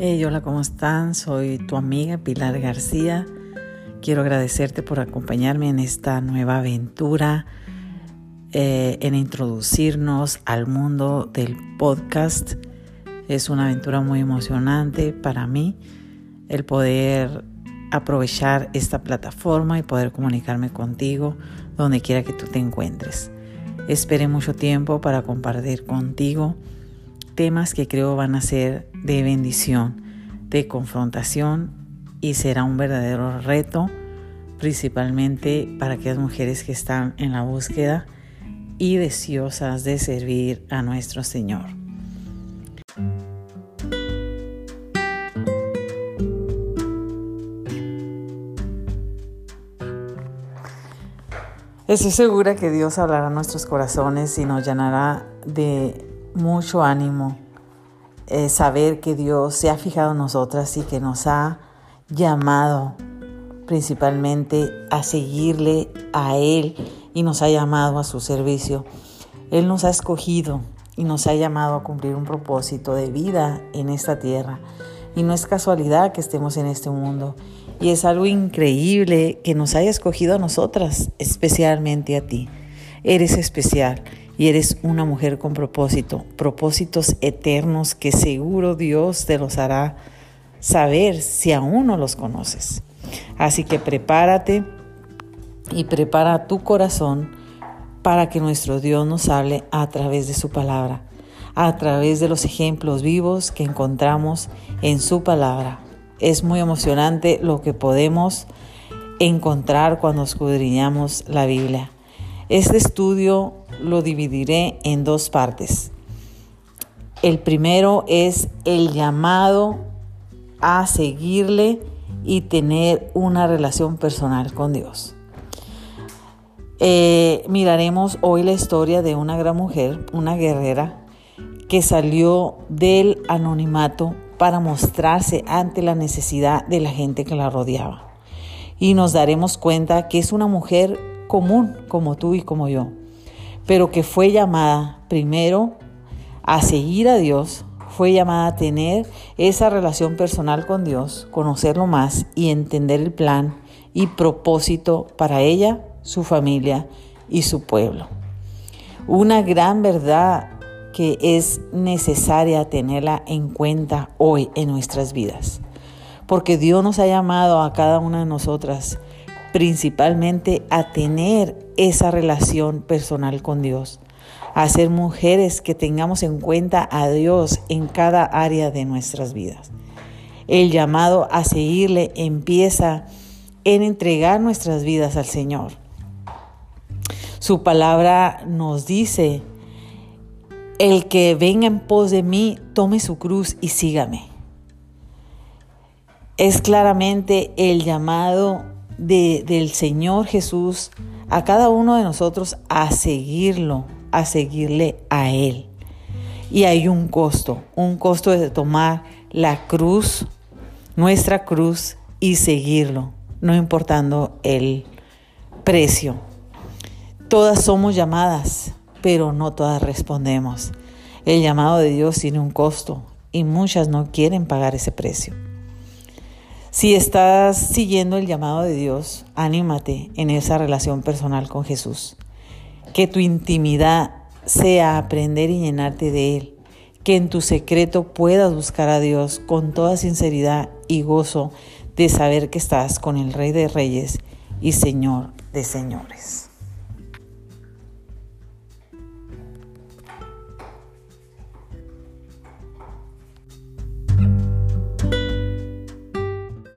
Hey, hola, ¿cómo están? Soy tu amiga Pilar García. Quiero agradecerte por acompañarme en esta nueva aventura, eh, en introducirnos al mundo del podcast. Es una aventura muy emocionante para mí el poder aprovechar esta plataforma y poder comunicarme contigo donde quiera que tú te encuentres. Esperé mucho tiempo para compartir contigo temas que creo van a ser de bendición, de confrontación y será un verdadero reto, principalmente para aquellas mujeres que están en la búsqueda y deseosas de servir a nuestro Señor. Estoy segura que Dios hablará a nuestros corazones y nos llenará de mucho ánimo eh, saber que Dios se ha fijado en nosotras y que nos ha llamado principalmente a seguirle a Él y nos ha llamado a su servicio. Él nos ha escogido y nos ha llamado a cumplir un propósito de vida en esta tierra. Y no es casualidad que estemos en este mundo. Y es algo increíble que nos haya escogido a nosotras, especialmente a ti. Eres especial y eres una mujer con propósito, propósitos eternos que seguro Dios te los hará saber si aún no los conoces. Así que prepárate y prepara tu corazón para que nuestro Dios nos hable a través de su palabra, a través de los ejemplos vivos que encontramos en su palabra. Es muy emocionante lo que podemos encontrar cuando escudriñamos la Biblia. Este estudio lo dividiré en dos partes. El primero es el llamado a seguirle y tener una relación personal con Dios. Eh, miraremos hoy la historia de una gran mujer, una guerrera, que salió del anonimato para mostrarse ante la necesidad de la gente que la rodeaba. Y nos daremos cuenta que es una mujer común como tú y como yo, pero que fue llamada primero a seguir a Dios, fue llamada a tener esa relación personal con Dios, conocerlo más y entender el plan y propósito para ella, su familia y su pueblo. Una gran verdad que es necesaria tenerla en cuenta hoy en nuestras vidas, porque Dios nos ha llamado a cada una de nosotras principalmente a tener esa relación personal con Dios, a ser mujeres que tengamos en cuenta a Dios en cada área de nuestras vidas. El llamado a seguirle empieza en entregar nuestras vidas al Señor. Su palabra nos dice, el que venga en pos de mí, tome su cruz y sígame. Es claramente el llamado del Señor Jesús a cada uno de nosotros a seguirlo, a seguirle a Él. Y hay un costo, un costo de tomar la cruz, nuestra cruz, y seguirlo, no importando el precio. Todas somos llamadas, pero no todas respondemos. El llamado de Dios tiene un costo y muchas no quieren pagar ese precio. Si estás siguiendo el llamado de Dios, anímate en esa relación personal con Jesús. Que tu intimidad sea aprender y llenarte de Él. Que en tu secreto puedas buscar a Dios con toda sinceridad y gozo de saber que estás con el Rey de Reyes y Señor de Señores.